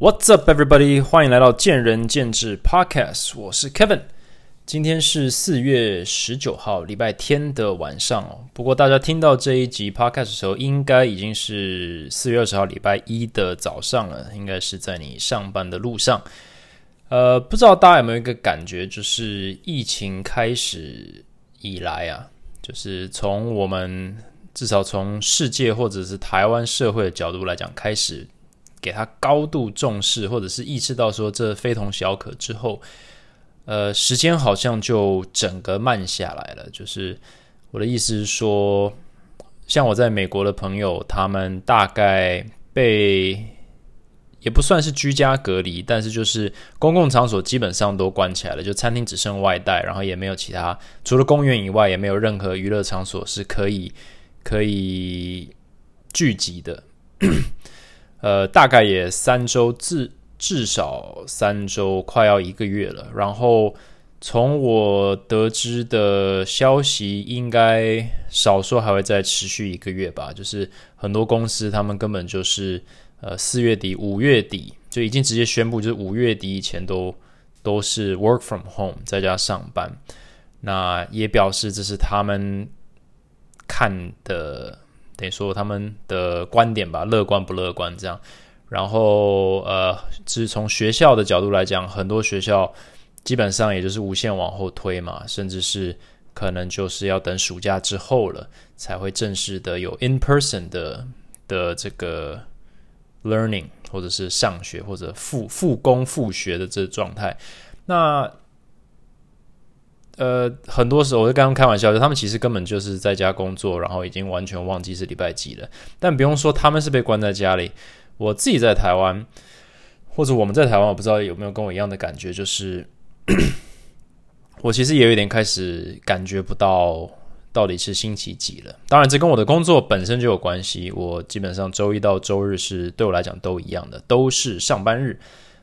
What's up, everybody？欢迎来到见仁见智 Podcast，我是 Kevin。今天是四月十九号，礼拜天的晚上哦。不过大家听到这一集 Podcast 的时候，应该已经是四月二十号礼拜一的早上了，应该是在你上班的路上。呃，不知道大家有没有一个感觉，就是疫情开始以来啊，就是从我们至少从世界或者是台湾社会的角度来讲，开始。给他高度重视，或者是意识到说这非同小可之后，呃，时间好像就整个慢下来了。就是我的意思是说，像我在美国的朋友，他们大概被也不算是居家隔离，但是就是公共场所基本上都关起来了，就餐厅只剩外带，然后也没有其他，除了公园以外，也没有任何娱乐场所是可以可以聚集的。呃，大概也三周，至至少三周，快要一个月了。然后从我得知的消息，应该少说还会再持续一个月吧。就是很多公司他们根本就是呃四月底、五月底就已经直接宣布，就是五月底以前都都是 work from home 在家上班。那也表示这是他们看的。等于说他们的观点吧，乐观不乐观这样。然后呃，是从学校的角度来讲，很多学校基本上也就是无限往后推嘛，甚至是可能就是要等暑假之后了，才会正式的有 in person 的的这个 learning 或者是上学或者复复工复学的这状态。那呃，很多时候我就刚刚开玩笑，就他们其实根本就是在家工作，然后已经完全忘记是礼拜几了。但不用说，他们是被关在家里。我自己在台湾，或者我们在台湾，我不知道有没有跟我一样的感觉，就是我其实也有点开始感觉不到到底是星期几了。当然，这跟我的工作本身就有关系。我基本上周一到周日是对我来讲都一样的，都是上班日。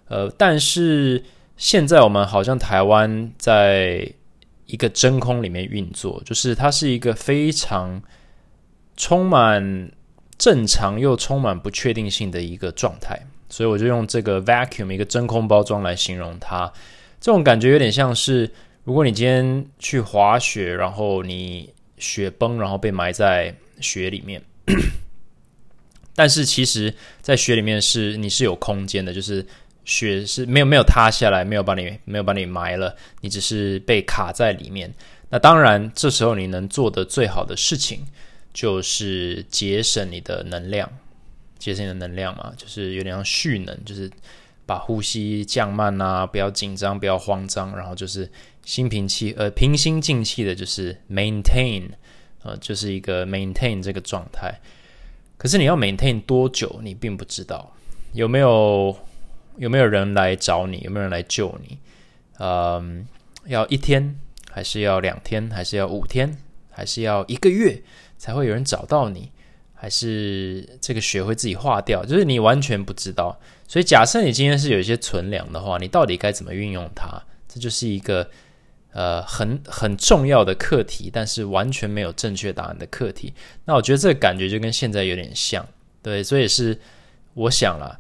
呃，但是现在我们好像台湾在。一个真空里面运作，就是它是一个非常充满正常又充满不确定性的一个状态，所以我就用这个 vacuum 一个真空包装来形容它。这种感觉有点像是，如果你今天去滑雪，然后你雪崩，然后被埋在雪里面，但是其实，在雪里面是你是有空间的，就是。雪是没有没有塌下来，没有把你没有把你埋了，你只是被卡在里面。那当然，这时候你能做的最好的事情就是节省你的能量，节省你的能量嘛，就是有点像蓄能，就是把呼吸降慢啊，不要紧张，不要慌张，然后就是心平气呃平心静气的，就是 maintain 呃，就是一个 maintain 这个状态。可是你要 maintain 多久，你并不知道有没有。有没有人来找你？有没有人来救你？嗯，要一天，还是要两天，还是要五天，还是要一个月才会有人找到你？还是这个雪会自己化掉？就是你完全不知道。所以，假设你今天是有一些存粮的话，你到底该怎么运用它？这就是一个呃很很重要的课题，但是完全没有正确答案的课题。那我觉得这个感觉就跟现在有点像，对，所以是我想了。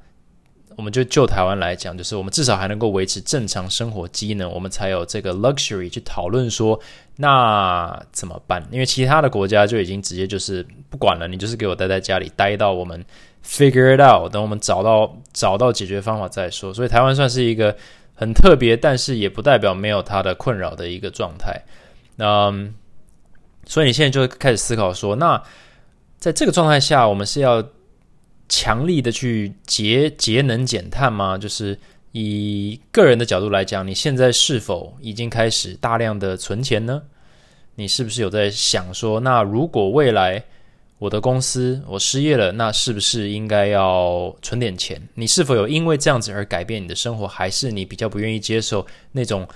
我们就就台湾来讲，就是我们至少还能够维持正常生活机能，我们才有这个 luxury 去讨论说那怎么办？因为其他的国家就已经直接就是不管了，你就是给我待在家里，待到我们 figure it out，等我们找到找到解决方法再说。所以台湾算是一个很特别，但是也不代表没有它的困扰的一个状态。那，所以你现在就开始思考说，那在这个状态下，我们是要。强力的去节节能减碳吗？就是以个人的角度来讲，你现在是否已经开始大量的存钱呢？你是不是有在想说，那如果未来我的公司我失业了，那是不是应该要存点钱？你是否有因为这样子而改变你的生活，还是你比较不愿意接受那种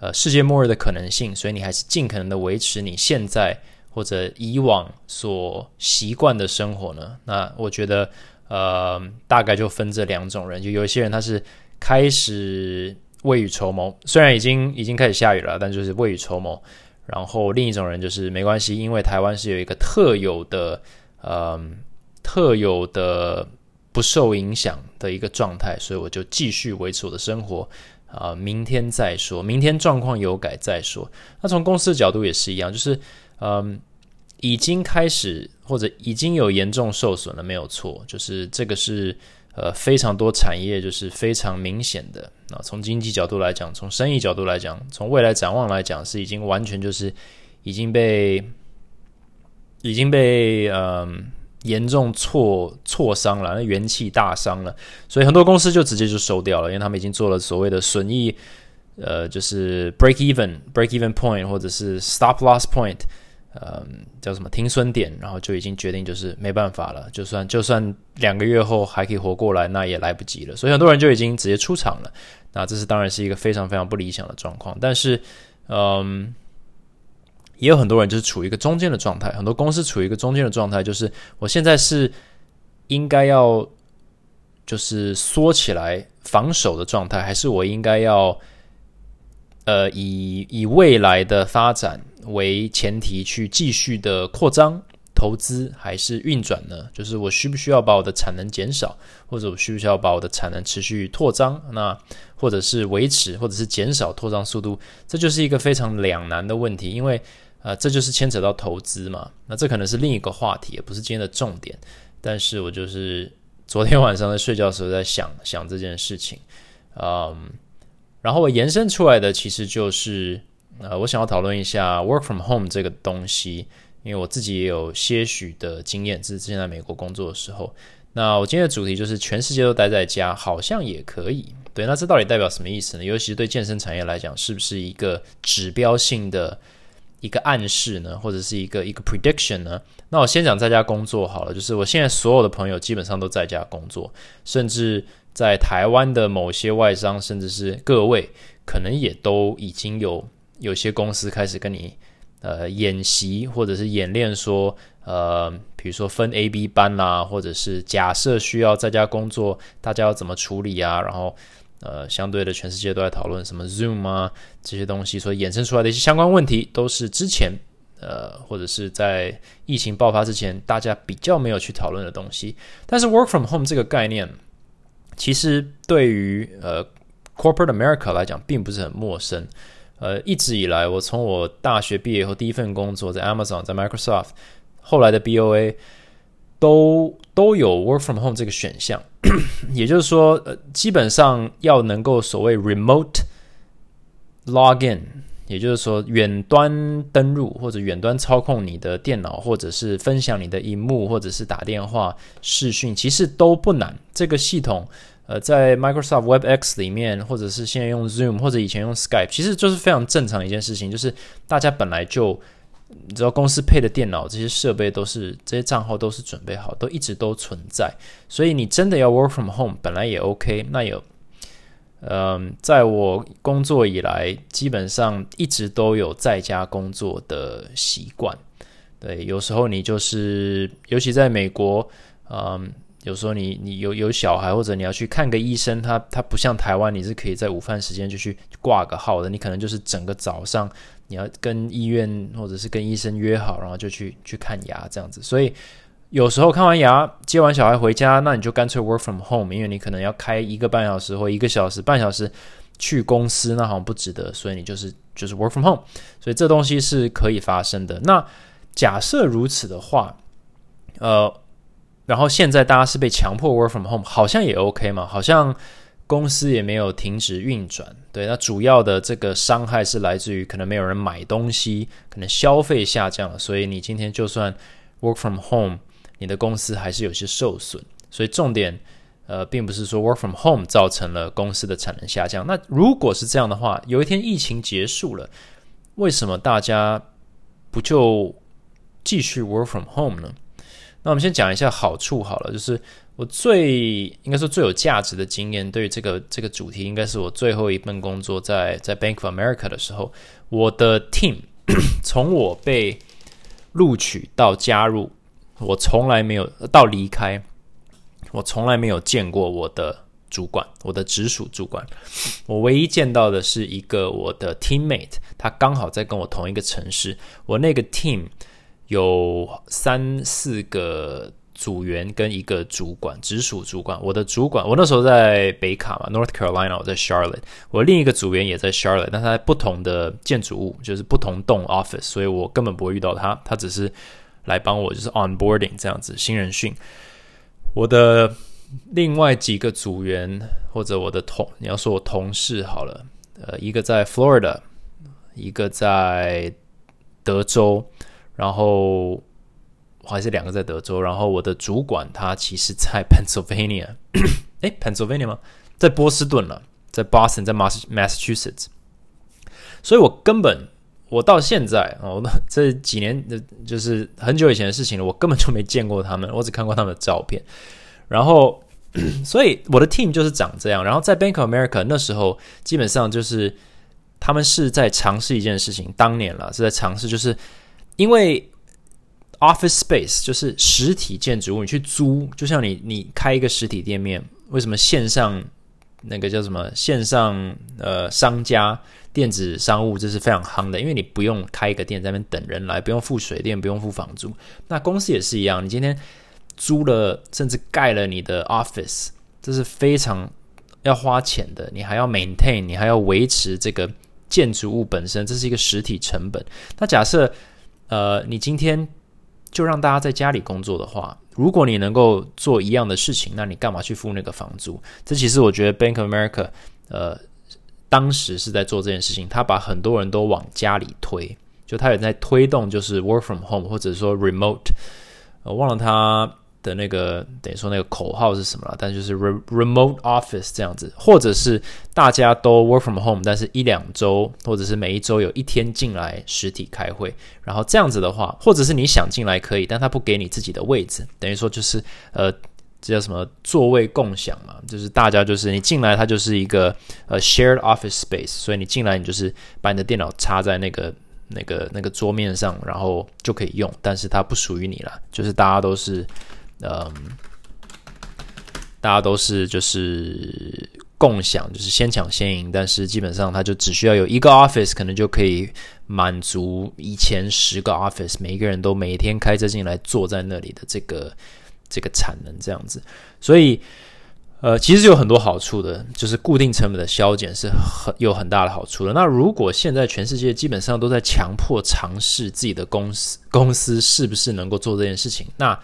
呃世界末日的可能性？所以你还是尽可能的维持你现在或者以往所习惯的生活呢？那我觉得。呃，大概就分这两种人，就有一些人他是开始未雨绸缪，虽然已经已经开始下雨了，但就是未雨绸缪。然后另一种人就是没关系，因为台湾是有一个特有的，呃，特有的不受影响的一个状态，所以我就继续维持我的生活啊，明天再说，明天状况有改再说。那从公司的角度也是一样，就是嗯，已经开始或者已经有严重受损了，没有错，就是这个是呃非常多产业就是非常明显的。那从经济角度来讲，从生意角度来讲，从未来展望来讲，是已经完全就是已经被已经被嗯。严重挫挫伤了，那元气大伤了，所以很多公司就直接就收掉了，因为他们已经做了所谓的损益，呃，就是 break even break even point 或者是 stop loss point，呃，叫什么停损点，然后就已经决定就是没办法了，就算就算两个月后还可以活过来，那也来不及了，所以很多人就已经直接出场了，那这是当然是一个非常非常不理想的状况，但是，嗯。也有很多人就是处于一个中间的状态，很多公司处于一个中间的状态，就是我现在是应该要就是缩起来防守的状态，还是我应该要呃以以未来的发展为前提去继续的扩张投资，还是运转呢？就是我需不需要把我的产能减少，或者我需不需要把我的产能持续扩张？那或者是维持，或者是减少扩张速度？这就是一个非常两难的问题，因为。啊，这就是牵扯到投资嘛？那这可能是另一个话题，也不是今天的重点。但是我就是昨天晚上在睡觉的时候在想想这件事情，嗯，然后我延伸出来的其实就是，呃，我想要讨论一下 work from home 这个东西，因为我自己也有些许的经验，是之前在美国工作的时候。那我今天的主题就是全世界都待在家，好像也可以。对，那这到底代表什么意思呢？尤其是对健身产业来讲，是不是一个指标性的？一个暗示呢，或者是一个一个 prediction 呢？那我先讲在家工作好了，就是我现在所有的朋友基本上都在家工作，甚至在台湾的某些外商，甚至是各位，可能也都已经有有些公司开始跟你呃演习或者是演练，说呃，比如说分 A、B 班啦，或者是假设需要在家工作，大家要怎么处理啊？然后。呃，相对的，全世界都在讨论什么 Zoom 啊这些东西，所以衍生出来的一些相关问题，都是之前呃或者是在疫情爆发之前，大家比较没有去讨论的东西。但是 Work from Home 这个概念，其实对于呃 Corporate America 来讲，并不是很陌生。呃，一直以来，我从我大学毕业后第一份工作在 Amazon，在 Microsoft，后来的 BOA。都都有 work from home 这个选项，也就是说，呃，基本上要能够所谓 remote login，也就是说远端登录或者远端操控你的电脑，或者是分享你的荧幕，或者是打电话视讯，其实都不难。这个系统，呃，在 Microsoft Webex 里面，或者是现在用 Zoom，或者以前用 Skype，其实就是非常正常的一件事情，就是大家本来就。你知道公司配的电脑这些设备都是这些账号都是准备好，都一直都存在，所以你真的要 work from home 本来也 OK。那有，嗯，在我工作以来，基本上一直都有在家工作的习惯。对，有时候你就是，尤其在美国，嗯，有时候你你有有小孩或者你要去看个医生，他他不像台湾，你是可以在午饭时间就去挂个号的，你可能就是整个早上。你要跟医院或者是跟医生约好，然后就去去看牙这样子。所以有时候看完牙接完小孩回家，那你就干脆 work from home，因为你可能要开一个半小时或一个小时、半小时去公司，那好像不值得。所以你就是就是 work from home。所以这东西是可以发生的。那假设如此的话，呃，然后现在大家是被强迫 work from home，好像也 OK 嘛？好像。公司也没有停止运转，对，那主要的这个伤害是来自于可能没有人买东西，可能消费下降了，所以你今天就算 work from home，你的公司还是有些受损。所以重点，呃，并不是说 work from home 造成了公司的产能下降。那如果是这样的话，有一天疫情结束了，为什么大家不就继续 work from home 呢？那我们先讲一下好处好了，就是。我最应该说最有价值的经验，对于这个这个主题，应该是我最后一份工作在在 Bank of America 的时候，我的 team 从我被录取到加入，我从来没有到离开，我从来没有见过我的主管，我的直属主管，我唯一见到的是一个我的 teammate，他刚好在跟我同一个城市，我那个 team 有三四个。组员跟一个主管，直属主管。我的主管，我那时候在北卡嘛，North Carolina，我在 Charlotte。我另一个组员也在 Charlotte，但他在不同的建筑物，就是不同栋 office，所以我根本不会遇到他。他只是来帮我，就是 onboarding 这样子，新人训。我的另外几个组员或者我的同，你要说我同事好了，呃，一个在 Florida，一个在德州，然后。还是两个在德州，然后我的主管他其实在 Pennsylvania，哎，Pennsylvania 吗？在波士顿了，在 Boston，在 Massachusetts，所以我根本我到现在哦，这几年的就是很久以前的事情了，我根本就没见过他们，我只看过他们的照片。然后，所以我的 team 就是长这样。然后在 Bank of America 那时候，基本上就是他们是在尝试一件事情，当年了是在尝试，就是因为。Office space 就是实体建筑物，你去租，就像你你开一个实体店面，为什么线上那个叫什么线上呃商家电子商务这是非常夯的，因为你不用开一个店在那边等人来，不用付水电，不用付房租。那公司也是一样，你今天租了甚至盖了你的 office，这是非常要花钱的，你还要 maintain，你还要维持这个建筑物本身，这是一个实体成本。那假设呃你今天就让大家在家里工作的话，如果你能够做一样的事情，那你干嘛去付那个房租？这其实我觉得 Bank of America，呃，当时是在做这件事情，他把很多人都往家里推，就他也在推动，就是 Work from Home 或者说 Remote，呃忘了他。的那个等于说那个口号是什么了？但就是 remote office 这样子，或者是大家都 work from home，但是一两周或者是每一周有一天进来实体开会，然后这样子的话，或者是你想进来可以，但他不给你自己的位置，等于说就是呃，这叫什么座位共享嘛？就是大家就是你进来，它就是一个呃 shared office space，所以你进来你就是把你的电脑插在那个那个那个桌面上，然后就可以用，但是它不属于你了，就是大家都是。嗯，大家都是就是共享，就是先抢先赢，但是基本上它就只需要有一个 office，可能就可以满足以前十个 office，每一个人都每天开车进来坐在那里的这个这个产能这样子，所以呃，其实有很多好处的，就是固定成本的削减是很有很大的好处的。那如果现在全世界基本上都在强迫尝试自己的公司公司是不是能够做这件事情，那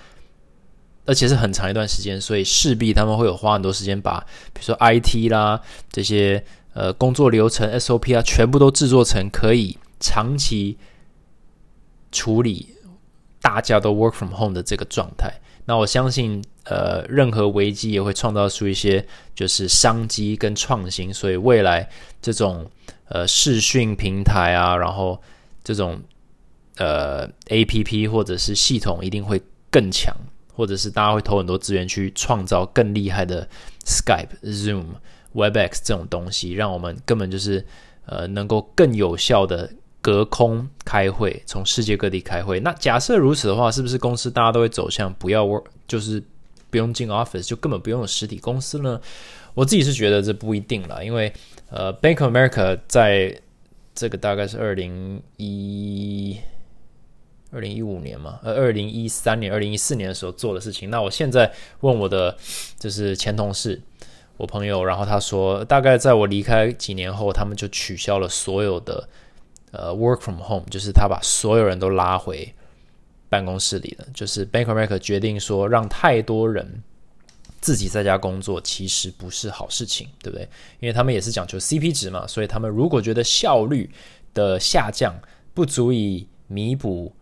而且是很长一段时间，所以势必他们会有花很多时间把，比如说 IT 啦这些呃工作流程 SOP 啊，全部都制作成可以长期处理，大家都 work from home 的这个状态。那我相信，呃，任何危机也会创造出一些就是商机跟创新。所以未来这种呃视讯平台啊，然后这种呃 APP 或者是系统一定会更强。或者是大家会投很多资源去创造更厉害的 Skype、Zoom、Webex 这种东西，让我们根本就是呃能够更有效的隔空开会，从世界各地开会。那假设如此的话，是不是公司大家都会走向不要 work，就是不用进 office，就根本不用有实体公司呢？我自己是觉得这不一定了，因为呃，Bank of America 在这个大概是二零一。二零一五年嘛，呃，二零一三年、二零一四年的时候做的事情。那我现在问我的就是前同事，我朋友，然后他说，大概在我离开几年后，他们就取消了所有的呃 work from home，就是他把所有人都拉回办公室里了。就是 Bank of America 决定说，让太多人自己在家工作，其实不是好事情，对不对？因为他们也是讲求 CP 值嘛，所以他们如果觉得效率的下降不足以弥补。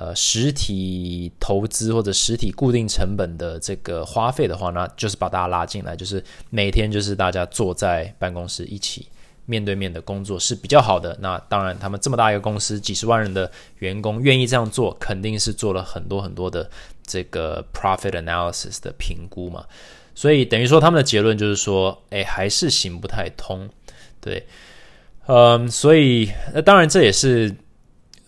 呃，实体投资或者实体固定成本的这个花费的话，那就是把大家拉进来，就是每天就是大家坐在办公室一起面对面的工作是比较好的。那当然，他们这么大一个公司，几十万人的员工愿意这样做，肯定是做了很多很多的这个 profit analysis 的评估嘛。所以等于说，他们的结论就是说，哎，还是行不太通。对，嗯，所以那当然这也是。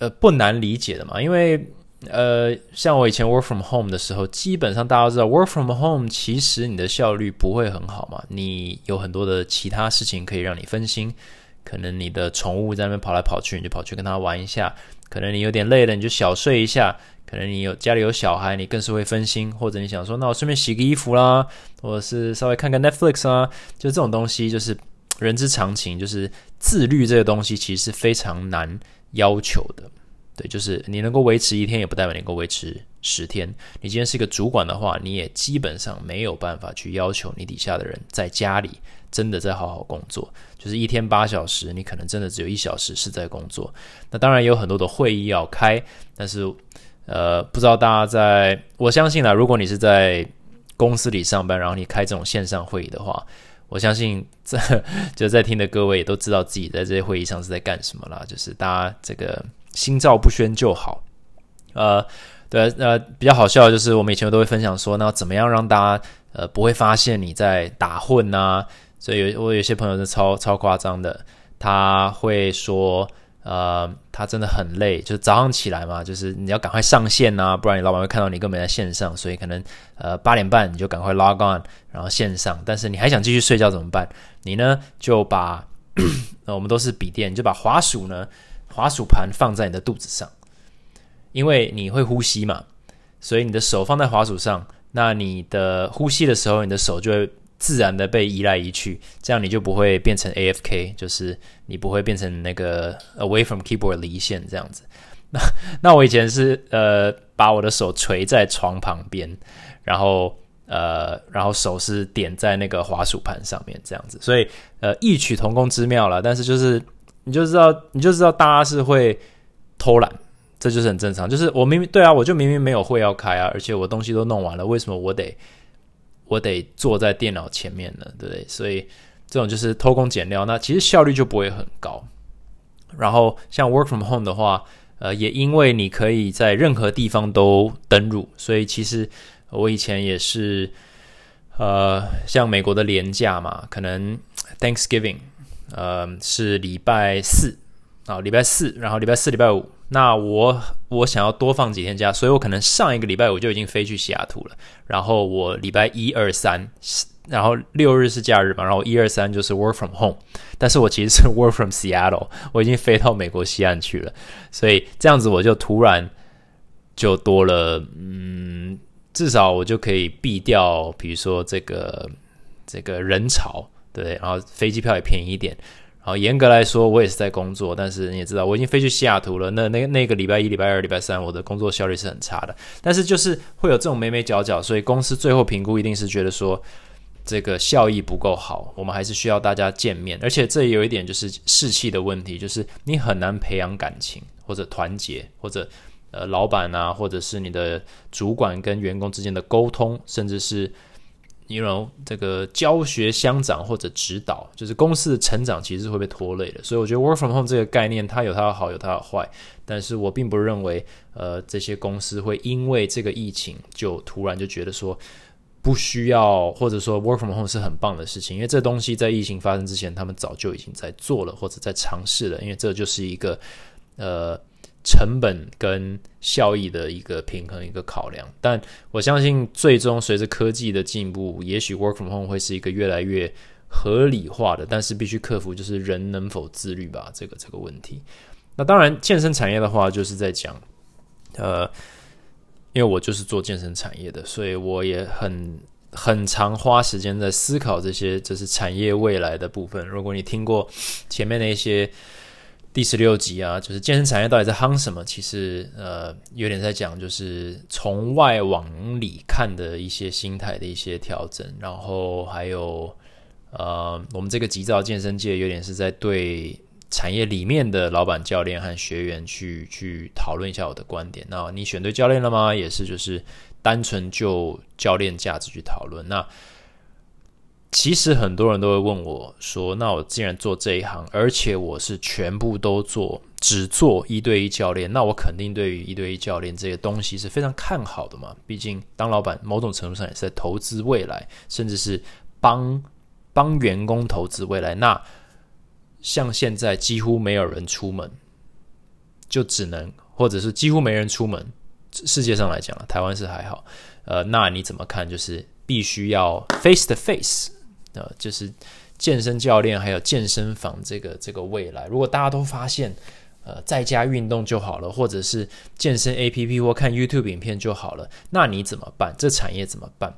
呃，不难理解的嘛，因为呃，像我以前 work from home 的时候，基本上大家都知道 work from home 其实你的效率不会很好嘛，你有很多的其他事情可以让你分心，可能你的宠物在那边跑来跑去，你就跑去跟它玩一下，可能你有点累了，你就小睡一下，可能你有家里有小孩，你更是会分心，或者你想说，那我顺便洗个衣服啦，或者是稍微看个 Netflix 啊，就这种东西，就是人之常情，就是自律这个东西其实是非常难要求的。对，就是你能够维持一天，也不代表能够维持十天。你今天是一个主管的话，你也基本上没有办法去要求你底下的人在家里真的在好好工作。就是一天八小时，你可能真的只有一小时是在工作。那当然有很多的会议要开，但是。呃，不知道大家在，我相信啦，如果你是在公司里上班，然后你开这种线上会议的话，我相信在就在听的各位也都知道自己在这些会议上是在干什么啦。就是大家这个心照不宣就好。呃，对，呃，比较好笑的就是我们以前都会分享说，那怎么样让大家呃不会发现你在打混呐？所以有我有些朋友是超超夸张的，他会说。呃，他真的很累，就是早上起来嘛，就是你要赶快上线呐，不然你老板会看到你根本在线上，所以可能呃八点半你就赶快 log on，然后线上。但是你还想继续睡觉怎么办？你呢就把，那 我们都是笔电，就把滑鼠呢，滑鼠盘放在你的肚子上，因为你会呼吸嘛，所以你的手放在滑鼠上，那你的呼吸的时候，你的手就会。自然的被移来移去，这样你就不会变成 A F K，就是你不会变成那个 away from keyboard 离线这样子。那 那我以前是呃把我的手垂在床旁边，然后呃然后手是点在那个滑鼠盘上面这样子，所以呃异曲同工之妙了。但是就是你就知道你就知道大家是会偷懒，这就是很正常。就是我明明对啊，我就明明没有会要开啊，而且我东西都弄完了，为什么我得？我得坐在电脑前面了，对不对？所以这种就是偷工减料，那其实效率就不会很高。然后像 work from home 的话，呃，也因为你可以在任何地方都登录，所以其实我以前也是，呃，像美国的廉价嘛，可能 Thanksgiving，呃，是礼拜四啊，礼拜四，然后礼拜四、礼拜五。那我我想要多放几天假，所以我可能上一个礼拜我就已经飞去西雅图了。然后我礼拜一二三，然后六日是假日嘛，然后一二三就是 work from home。但是我其实是 work from Seattle，我已经飞到美国西岸去了。所以这样子我就突然就多了，嗯，至少我就可以避掉，比如说这个这个人潮，对，然后飞机票也便宜一点。好，严格来说，我也是在工作，但是你也知道，我已经飞去西雅图了。那那那个礼拜一、礼拜二、礼拜三，我的工作效率是很差的。但是就是会有这种眉眉角角，所以公司最后评估一定是觉得说这个效益不够好，我们还是需要大家见面。而且这也有一点就是士气的问题，就是你很难培养感情或者团结，或者呃老板啊，或者是你的主管跟员工之间的沟通，甚至是。你 know 这个教学相长或者指导，就是公司的成长其实是会被拖累的。所以我觉得 work from home 这个概念，它有它的好，有它的坏。但是我并不认为，呃，这些公司会因为这个疫情就突然就觉得说不需要，或者说 work from home 是很棒的事情。因为这东西在疫情发生之前，他们早就已经在做了或者在尝试了。因为这就是一个呃。成本跟效益的一个平衡，一个考量。但我相信，最终随着科技的进步，也许 work from home 会是一个越来越合理化的。但是必须克服就是人能否自律吧，这个这个问题。那当然，健身产业的话，就是在讲，呃，因为我就是做健身产业的，所以我也很很常花时间在思考这些，就是产业未来的部分。如果你听过前面那些。第十六集啊，就是健身产业到底在夯什么？其实呃，有点在讲，就是从外往里看的一些心态的一些调整，然后还有呃，我们这个急躁健身界有点是在对产业里面的老板、教练和学员去去讨论一下我的观点。那你选对教练了吗？也是就是单纯就教练价值去讨论。那其实很多人都会问我说：“那我既然做这一行，而且我是全部都做，只做一对一教练，那我肯定对于一对一教练这些东西是非常看好的嘛？毕竟当老板，某种程度上也是在投资未来，甚至是帮帮员工投资未来。那像现在几乎没有人出门，就只能或者是几乎没人出门。世界上来讲，台湾是还好。呃，那你怎么看？就是必须要 face to face。”呃，就是健身教练还有健身房这个这个未来，如果大家都发现呃在家运动就好了，或者是健身 A P P 或看 YouTube 影片就好了，那你怎么办？这产业怎么办？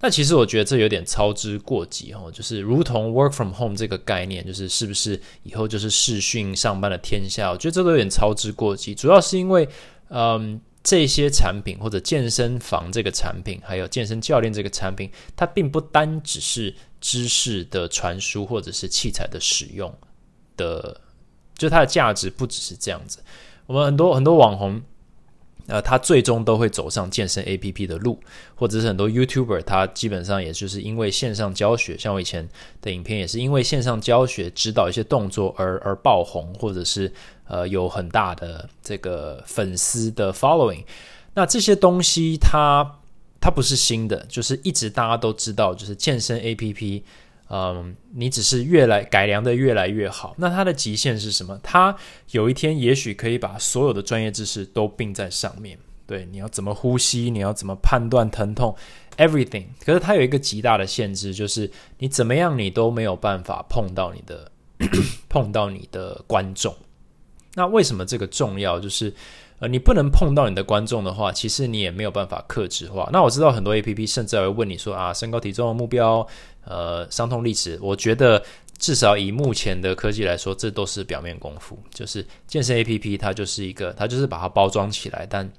那其实我觉得这有点操之过急哦，就是如同 work from home 这个概念，就是是不是以后就是视讯上班的天下？我觉得这都有点操之过急。主要是因为，嗯，这些产品或者健身房这个产品，还有健身教练这个产品，它并不单只是知识的传输或者是器材的使用的，就它的价值不只是这样子。我们很多很多网红。呃，他最终都会走上健身 A P P 的路，或者是很多 YouTuber，他基本上也就是因为线上教学，像我以前的影片也是因为线上教学指导一些动作而而爆红，或者是呃有很大的这个粉丝的 following。那这些东西它它不是新的，就是一直大家都知道，就是健身 A P P。嗯，你只是越来改良的越来越好，那它的极限是什么？它有一天也许可以把所有的专业知识都并在上面。对，你要怎么呼吸，你要怎么判断疼痛，everything。可是它有一个极大的限制，就是你怎么样，你都没有办法碰到你的 碰到你的观众。那为什么这个重要？就是呃，你不能碰到你的观众的话，其实你也没有办法克制化。那我知道很多 A P P 甚至还会问你说啊，身高体重的目标。呃，伤痛历史，我觉得至少以目前的科技来说，这都是表面功夫。就是健身 A P P，它就是一个，它就是把它包装起来，但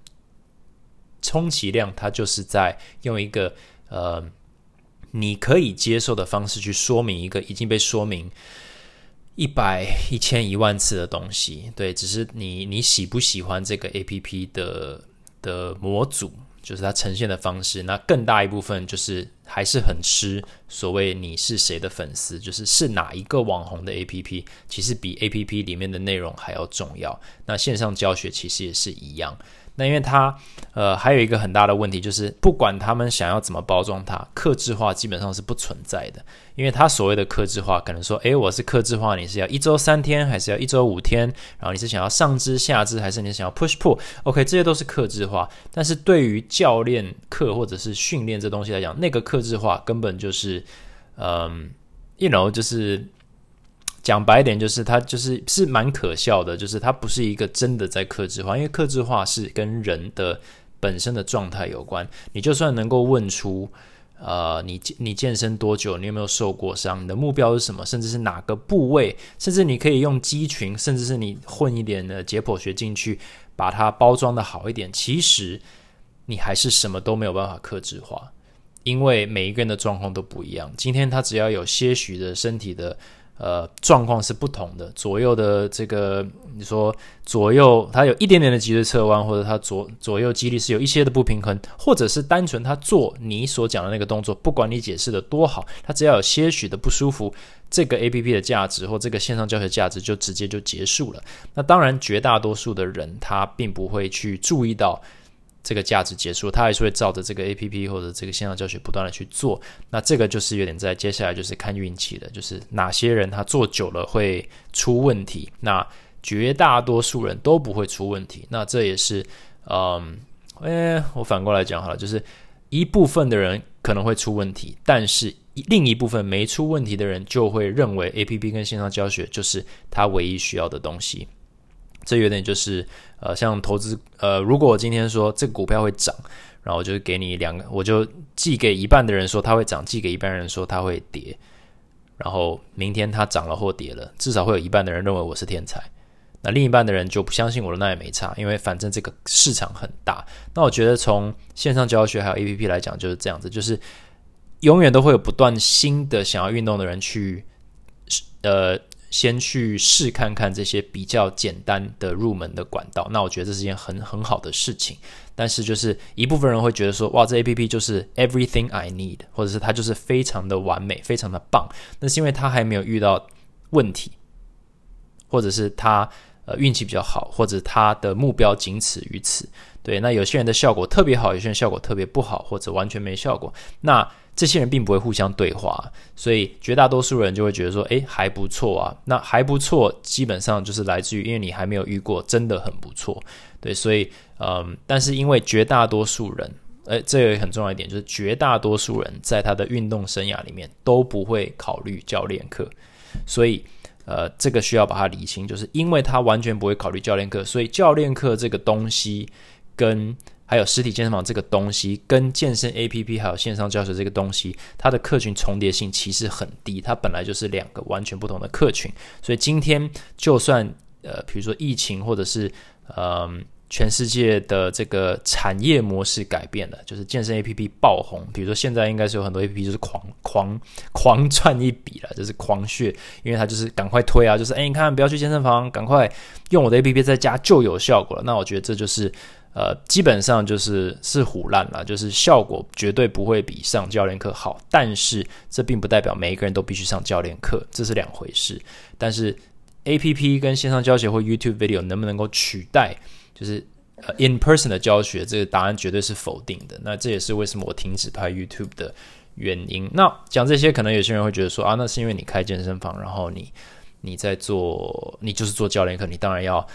充其量它就是在用一个呃你可以接受的方式去说明一个已经被说明一百、一千、一万次的东西。对，只是你你喜不喜欢这个 A P P 的的模组。就是它呈现的方式，那更大一部分就是还是很吃所谓你是谁的粉丝，就是是哪一个网红的 A P P，其实比 A P P 里面的内容还要重要。那线上教学其实也是一样。那因为它，呃，还有一个很大的问题，就是不管他们想要怎么包装它，克制化基本上是不存在的。因为它所谓的克制化，可能说，诶，我是克制化，你是要一周三天，还是要一周五天？然后你是想要上肢、下肢，还是你想要 push pull？OK，这些都是克制化。但是对于教练课或者是训练这东西来讲，那个克制化根本就是，嗯，you know，就是。讲白一点，就是它就是是蛮可笑的，就是它不是一个真的在克制化，因为克制化是跟人的本身的状态有关。你就算能够问出，呃，你你健身多久，你有没有受过伤，你的目标是什么，甚至是哪个部位，甚至你可以用肌群，甚至是你混一点的解剖学进去，把它包装的好一点，其实你还是什么都没有办法克制化，因为每一个人的状况都不一样。今天他只要有些许的身体的。呃，状况是不同的。左右的这个，你说左右它有一点点的脊椎侧弯，或者它左左右肌力是有一些的不平衡，或者是单纯他做你所讲的那个动作，不管你解释的多好，他只要有些许的不舒服，这个 A P P 的价值或这个线上教学价值就直接就结束了。那当然，绝大多数的人他并不会去注意到。这个价值结束，他还是会照着这个 A P P 或者这个线上教学不断的去做。那这个就是有点在接下来就是看运气的，就是哪些人他做久了会出问题，那绝大多数人都不会出问题。那这也是，嗯，诶，我反过来讲好了，就是一部分的人可能会出问题，但是另一部分没出问题的人就会认为 A P P 跟线上教学就是他唯一需要的东西。这有点就是，呃，像投资，呃，如果我今天说这个股票会涨，然后我就给你两个，我就寄给一半的人说它会涨，寄给一半人说它会跌，然后明天它涨了或跌了，至少会有一半的人认为我是天才，那另一半的人就不相信我了，那也没差，因为反正这个市场很大。那我觉得从线上教学还有 A P P 来讲就是这样子，就是永远都会有不断新的想要运动的人去，呃。先去试看看这些比较简单的入门的管道，那我觉得这是件很很好的事情。但是就是一部分人会觉得说，哇，这 A P P 就是 everything I need，或者是它就是非常的完美，非常的棒。那是因为他还没有遇到问题，或者是他呃运气比较好，或者他的目标仅此于此。对，那有些人的效果特别好，有些人效果特别不好，或者完全没效果。那这些人并不会互相对话，所以绝大多数人就会觉得说，诶，还不错啊。那还不错，基本上就是来自于因为你还没有遇过真的很不错，对，所以，嗯，但是因为绝大多数人，诶，这个很重要一点就是绝大多数人在他的运动生涯里面都不会考虑教练课，所以呃，这个需要把它理清，就是因为他完全不会考虑教练课，所以教练课这个东西跟还有实体健身房这个东西，跟健身 A P P 还有线上教学这个东西，它的客群重叠性其实很低，它本来就是两个完全不同的客群，所以今天就算呃，比如说疫情或者是嗯。全世界的这个产业模式改变了，就是健身 A P P 爆红。比如说，现在应该是有很多 A P P 就是狂狂狂赚一笔了，就是狂血，因为它就是赶快推啊，就是哎，你看不要去健身房，赶快用我的 A P P 在家就有效果了。那我觉得这就是呃，基本上就是是虎烂了，就是效果绝对不会比上教练课好。但是这并不代表每一个人都必须上教练课，这是两回事。但是 A P P 跟线上教学或 YouTube video 能不能够取代？就是呃，in person 的教学，这个答案绝对是否定的。那这也是为什么我停止拍 YouTube 的原因。那讲这些，可能有些人会觉得说啊，那是因为你开健身房，然后你你在做，你就是做教练课，你当然要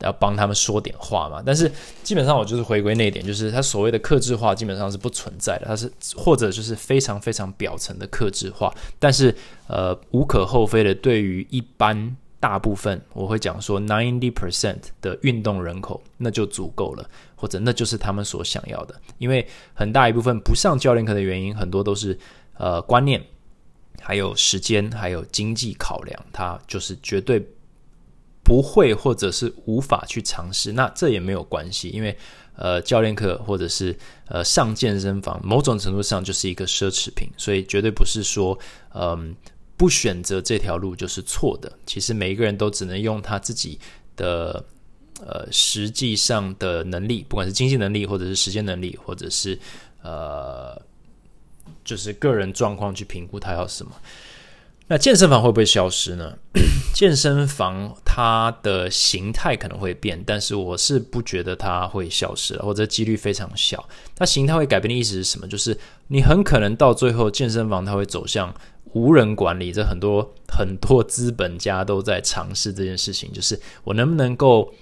要帮他们说点话嘛。但是基本上我就是回归那一点，就是他所谓的克制化基本上是不存在的，它是或者就是非常非常表层的克制化。但是呃，无可厚非的，对于一般。大部分我会讲说，ninety percent 的运动人口那就足够了，或者那就是他们所想要的。因为很大一部分不上教练课的原因，很多都是呃观念，还有时间，还有经济考量，他就是绝对不会或者是无法去尝试。那这也没有关系，因为呃教练课或者是呃上健身房，某种程度上就是一个奢侈品，所以绝对不是说嗯。不选择这条路就是错的。其实每一个人都只能用他自己的呃实际上的能力，不管是经济能力，或者是时间能力，或者是呃就是个人状况去评估他要什么。那健身房会不会消失呢？健身房它的形态可能会变，但是我是不觉得它会消失，或者几率非常小。它形态会改变的意思是什么？就是你很可能到最后健身房它会走向。无人管理，这很多很多资本家都在尝试这件事情，就是我能不能够，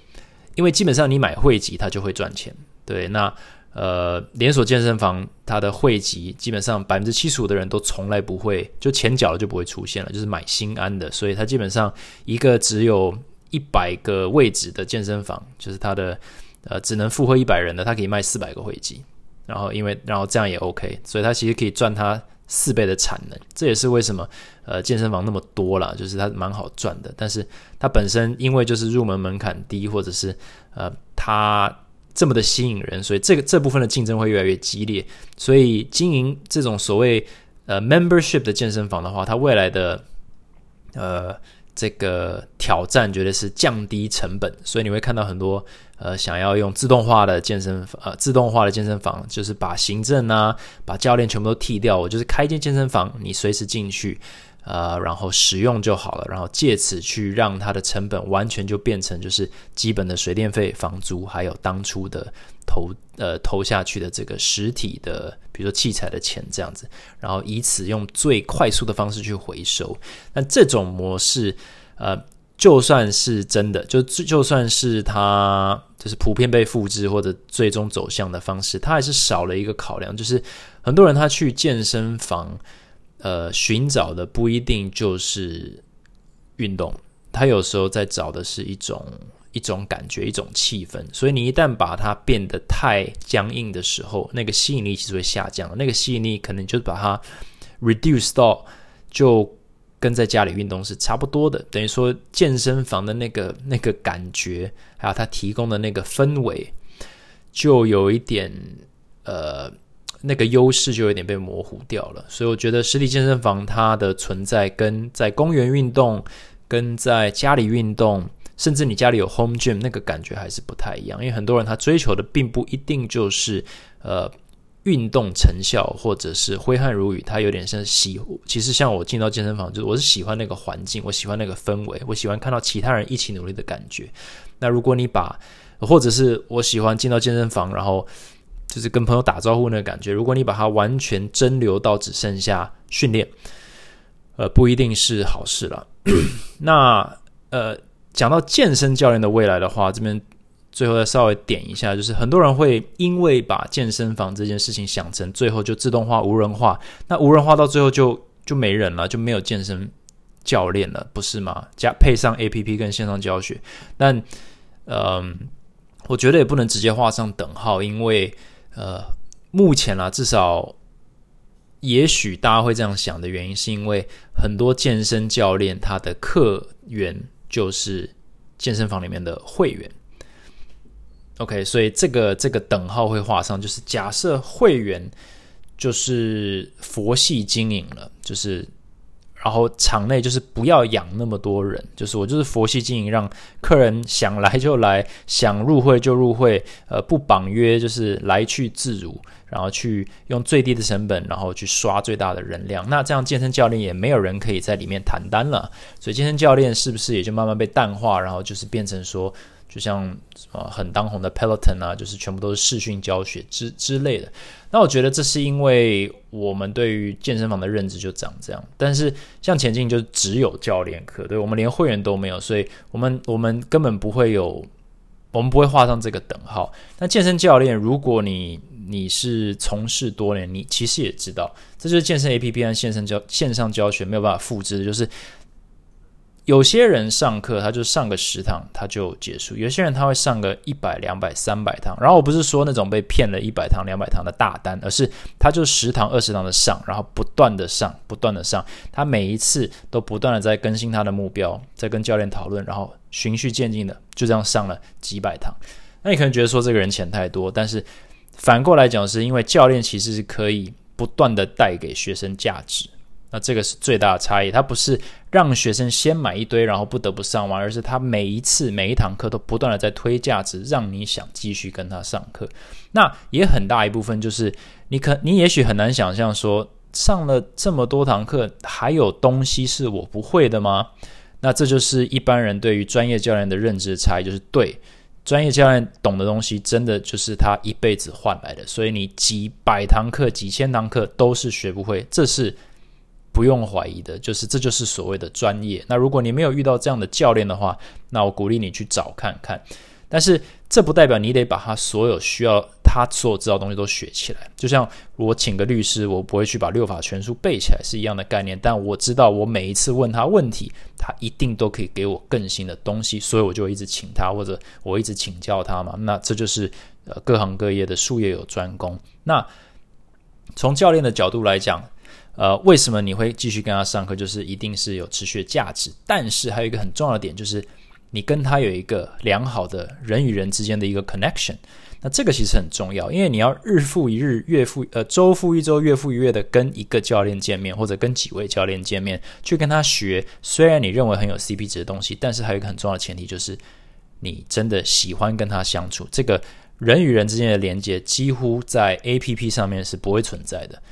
因为基本上你买会籍，它就会赚钱。对，那呃，连锁健身房它的会籍，基本上百分之七十五的人都从来不会，就前脚就不会出现了，就是买新安的，所以它基本上一个只有一百个位置的健身房，就是它的呃只能负荷一百人的，它可以卖四百个会籍，然后因为然后这样也 OK，所以它其实可以赚它。四倍的产能，这也是为什么呃健身房那么多了，就是它蛮好赚的。但是它本身因为就是入门门槛低，或者是呃它这么的吸引人，所以这个这部分的竞争会越来越激烈。所以经营这种所谓呃 membership 的健身房的话，它未来的呃。这个挑战绝对是降低成本，所以你会看到很多呃想要用自动化的健身呃自动化的健身房，就是把行政啊把教练全部都剃掉，我就是开一间健身房，你随时进去呃然后使用就好了，然后借此去让它的成本完全就变成就是基本的水电费、房租，还有当初的投呃投下去的这个实体的。比如说器材的钱这样子，然后以此用最快速的方式去回收。那这种模式，呃，就算是真的，就就算是它就是普遍被复制或者最终走向的方式，它还是少了一个考量，就是很多人他去健身房，呃，寻找的不一定就是运动，他有时候在找的是一种。一种感觉，一种气氛，所以你一旦把它变得太僵硬的时候，那个吸引力其实会下降。那个吸引力可能就是把它 reduce 到就跟在家里运动是差不多的，等于说健身房的那个那个感觉，还有它提供的那个氛围，就有一点呃那个优势就有点被模糊掉了。所以我觉得实体健身房它的存在跟在公园运动跟在家里运动。甚至你家里有 home gym，那个感觉还是不太一样，因为很多人他追求的并不一定就是呃运动成效或者是挥汗如雨，他有点像喜。其实像我进到健身房，就是我是喜欢那个环境，我喜欢那个氛围，我喜欢看到其他人一起努力的感觉。那如果你把，或者是我喜欢进到健身房，然后就是跟朋友打招呼那个感觉，如果你把它完全蒸馏到只剩下训练，呃，不一定是好事了。那呃。讲到健身教练的未来的话，这边最后再稍微点一下，就是很多人会因为把健身房这件事情想成最后就自动化、无人化，那无人化到最后就就没人了，就没有健身教练了，不是吗？加配上 A P P 跟线上教学，但嗯，我觉得也不能直接画上等号，因为呃，目前啊，至少也许大家会这样想的原因，是因为很多健身教练他的客源就是健身房里面的会员。OK，所以这个这个等号会画上，就是假设会员就是佛系经营了，就是。然后场内就是不要养那么多人，就是我就是佛系经营，让客人想来就来，想入会就入会，呃，不绑约，就是来去自如，然后去用最低的成本，然后去刷最大的人量。那这样健身教练也没有人可以在里面谈单了，所以健身教练是不是也就慢慢被淡化，然后就是变成说。就像啊很当红的 Peloton 啊，就是全部都是视讯教学之之类的。那我觉得这是因为我们对于健身房的认知就长这样。但是像前进就只有教练课，对我们连会员都没有，所以我们我们根本不会有，我们不会画上这个等号。那健身教练，如果你你是从事多年，你其实也知道，这就是健身 A P P 和线上教线上教学没有办法复制的，就是。有些人上课，他就上个十堂，他就结束；有些人他会上个一百、两百、三百堂。然后我不是说那种被骗了一百堂、两百堂的大单，而是他就十堂、二十堂的上，然后不断的上，不断的上。他每一次都不断的在更新他的目标，在跟教练讨论，然后循序渐进的就这样上了几百堂。那你可能觉得说这个人钱太多，但是反过来讲，是因为教练其实是可以不断的带给学生价值。那这个是最大的差异，他不是让学生先买一堆，然后不得不上完，而是他每一次每一堂课都不断的在推价值，让你想继续跟他上课。那也很大一部分就是你可你也许很难想象说上了这么多堂课，还有东西是我不会的吗？那这就是一般人对于专业教练的认知差异，就是对专业教练懂的东西，真的就是他一辈子换来的，所以你几百堂课、几千堂课都是学不会，这是。不用怀疑的，就是这就是所谓的专业。那如果你没有遇到这样的教练的话，那我鼓励你去找看看。但是这不代表你得把他所有需要他所有知道东西都学起来。就像我请个律师，我不会去把六法全书背起来是一样的概念。但我知道我每一次问他问题，他一定都可以给我更新的东西，所以我就一直请他，或者我一直请教他嘛。那这就是呃各行各业的术业有专攻。那从教练的角度来讲。呃，为什么你会继续跟他上课？就是一定是有持续的价值。但是还有一个很重要的点，就是你跟他有一个良好的人与人之间的一个 connection。那这个其实很重要，因为你要日复一日、月复呃周复一周、月复一月的跟一个教练见面，或者跟几位教练见面，去跟他学。虽然你认为很有 CP 值的东西，但是还有一个很重要的前提，就是你真的喜欢跟他相处。这个人与人之间的连接，几乎在 APP 上面是不会存在的。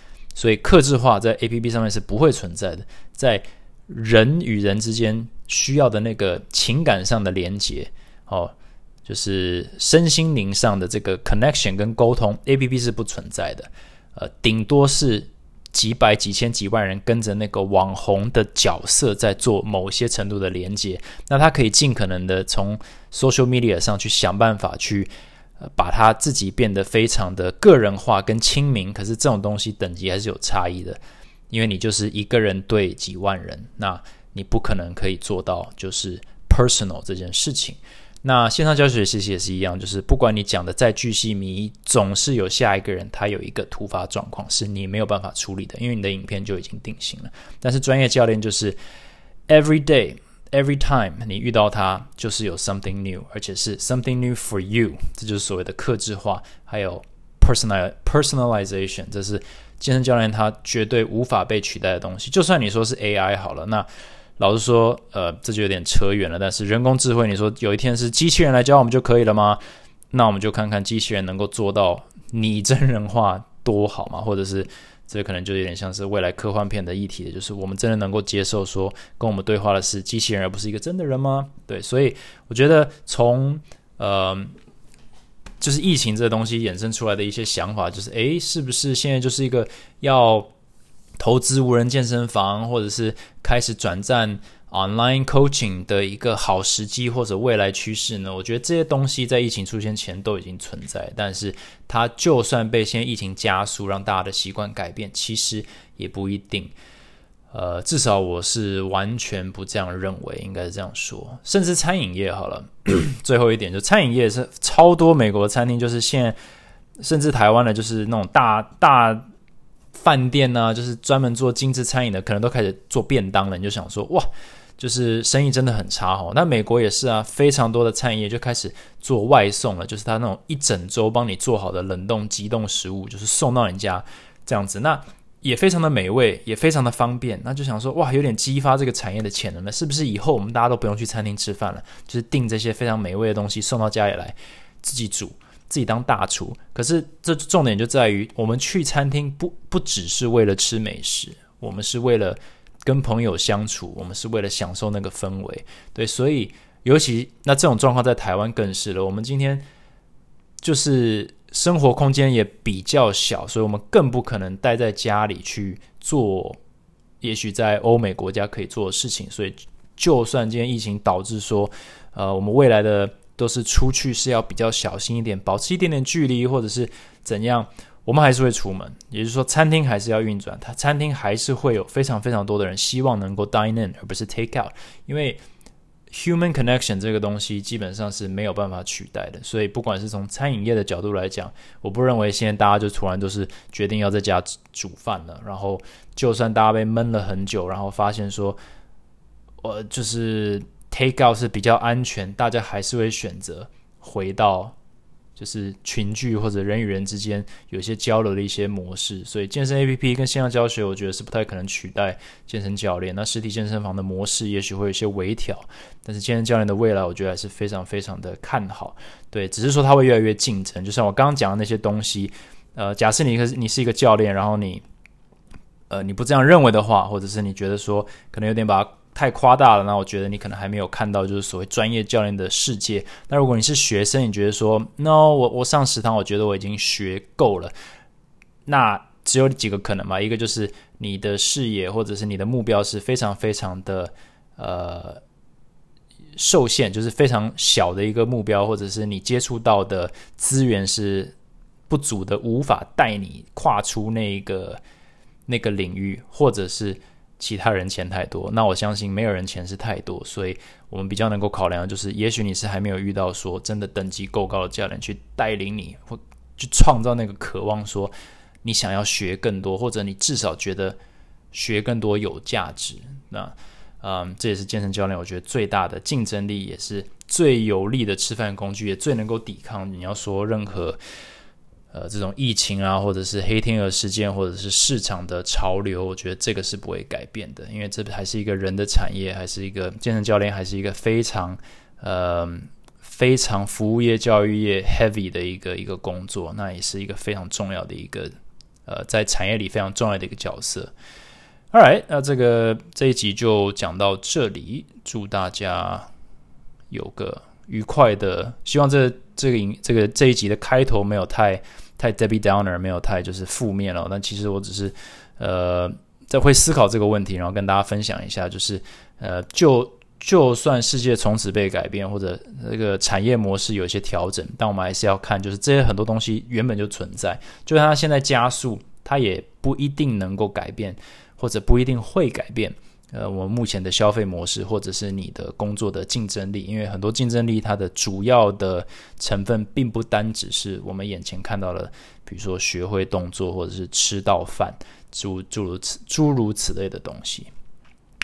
所以，克制化在 A P P 上面是不会存在的。在人与人之间需要的那个情感上的连接，哦，就是身心灵上的这个 connection 跟沟通，A P P 是不存在的。呃，顶多是几百、几千、几万人跟着那个网红的角色在做某些程度的连接，那他可以尽可能的从 social media 上去想办法去。把他自己变得非常的个人化跟亲民，可是这种东西等级还是有差异的，因为你就是一个人对几万人，那你不可能可以做到就是 personal 这件事情。那线上教学其实也是一样，就是不管你讲的再巨细靡，总是有下一个人他有一个突发状况是你没有办法处理的，因为你的影片就已经定型了。但是专业教练就是 every day。Every time 你遇到它，就是有 something new，而且是 something new for you，这就是所谓的克制化，还有 personal personalization，这是健身教练他绝对无法被取代的东西。就算你说是 AI 好了，那老实说，呃，这就有点扯远了。但是人工智慧，你说有一天是机器人来教我们就可以了吗？那我们就看看机器人能够做到拟真人化多好嘛，或者是。这可能就有点像是未来科幻片的议题就是我们真的能够接受说跟我们对话的是机器人而不是一个真的人吗？对，所以我觉得从呃，就是疫情这个东西衍生出来的一些想法，就是诶，是不是现在就是一个要投资无人健身房，或者是开始转战？Online coaching 的一个好时机或者未来趋势呢？我觉得这些东西在疫情出现前都已经存在，但是它就算被现在疫情加速，让大家的习惯改变，其实也不一定。呃，至少我是完全不这样认为，应该是这样说。甚至餐饮业好了，最后一点就餐饮业是超多美国餐厅，就是现甚至台湾的，就是那种大大饭店呢，就是专门做精致餐饮的，可能都开始做便当了。你就想说，哇，就是生意真的很差哦。那美国也是啊，非常多的餐饮业就开始做外送了，就是他那种一整周帮你做好的冷冻急冻食物，就是送到你家这样子。那也非常的美味，也非常的方便，那就想说，哇，有点激发这个产业的潜能了，是不是？以后我们大家都不用去餐厅吃饭了，就是订这些非常美味的东西送到家里来，自己煮，自己当大厨。可是这重点就在于，我们去餐厅不不只是为了吃美食，我们是为了跟朋友相处，我们是为了享受那个氛围。对，所以尤其那这种状况在台湾更是了。我们今天就是。生活空间也比较小，所以我们更不可能待在家里去做，也许在欧美国家可以做的事情。所以，就算今天疫情导致说，呃，我们未来的都是出去是要比较小心一点，保持一点点距离，或者是怎样，我们还是会出门。也就是说，餐厅还是要运转，它餐厅还是会有非常非常多的人希望能够 dine in 而不是 take out，因为。Human connection 这个东西基本上是没有办法取代的，所以不管是从餐饮业的角度来讲，我不认为现在大家就突然都是决定要在家煮饭了。然后，就算大家被闷了很久，然后发现说，我就是 take out 是比较安全，大家还是会选择回到。就是群聚或者人与人之间有一些交流的一些模式，所以健身 A P P 跟线上教学，我觉得是不太可能取代健身教练。那实体健身房的模式也许会有一些微调，但是健身教练的未来，我觉得还是非常非常的看好。对，只是说它会越来越竞争。就像我刚刚讲的那些东西，呃，假设你是你是一个教练，然后你呃你不这样认为的话，或者是你觉得说可能有点把。太夸大了，那我觉得你可能还没有看到就是所谓专业教练的世界。那如果你是学生，你觉得说，no，我我上食堂，我觉得我已经学够了。那只有几个可能嘛，一个就是你的视野或者是你的目标是非常非常的呃受限，就是非常小的一个目标，或者是你接触到的资源是不足的，无法带你跨出那个那个领域，或者是。其他人钱太多，那我相信没有人钱是太多，所以我们比较能够考量的就是，也许你是还没有遇到说真的等级够高的教练去带领你，或去创造那个渴望，说你想要学更多，或者你至少觉得学更多有价值。那，嗯，这也是健身教练我觉得最大的竞争力，也是最有力的吃饭工具，也最能够抵抗你要说任何。呃，这种疫情啊，或者是黑天鹅事件，或者是市场的潮流，我觉得这个是不会改变的，因为这还是一个人的产业，还是一个健身教练，还是一个非常呃非常服务业、教育业 heavy 的一个一个工作，那也是一个非常重要的一个呃在产业里非常重要的一个角色。All right，那这个这一集就讲到这里，祝大家有个愉快的，希望这。这个影这个这一集的开头没有太太 Debbie Downer，没有太就是负面了。那其实我只是呃在会思考这个问题，然后跟大家分享一下，就是呃就就算世界从此被改变，或者这个产业模式有一些调整，但我们还是要看，就是这些很多东西原本就存在，就算它现在加速，它也不一定能够改变，或者不一定会改变。呃，我们目前的消费模式，或者是你的工作的竞争力，因为很多竞争力它的主要的成分，并不单只是我们眼前看到的，比如说学会动作，或者是吃到饭，诸诸如此诸如此类的东西。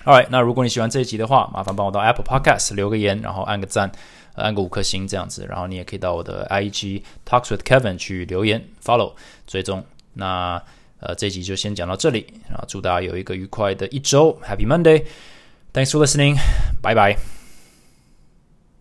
Alright，那如果你喜欢这一集的话，麻烦帮我到 Apple Podcast 留个言，然后按个赞，按个五颗星这样子，然后你也可以到我的 IG Talks with Kevin 去留言 follow 追踪。那呃，这集就先讲到这里，啊祝大家有一个愉快的一周，Happy Monday！Thanks for listening，拜拜。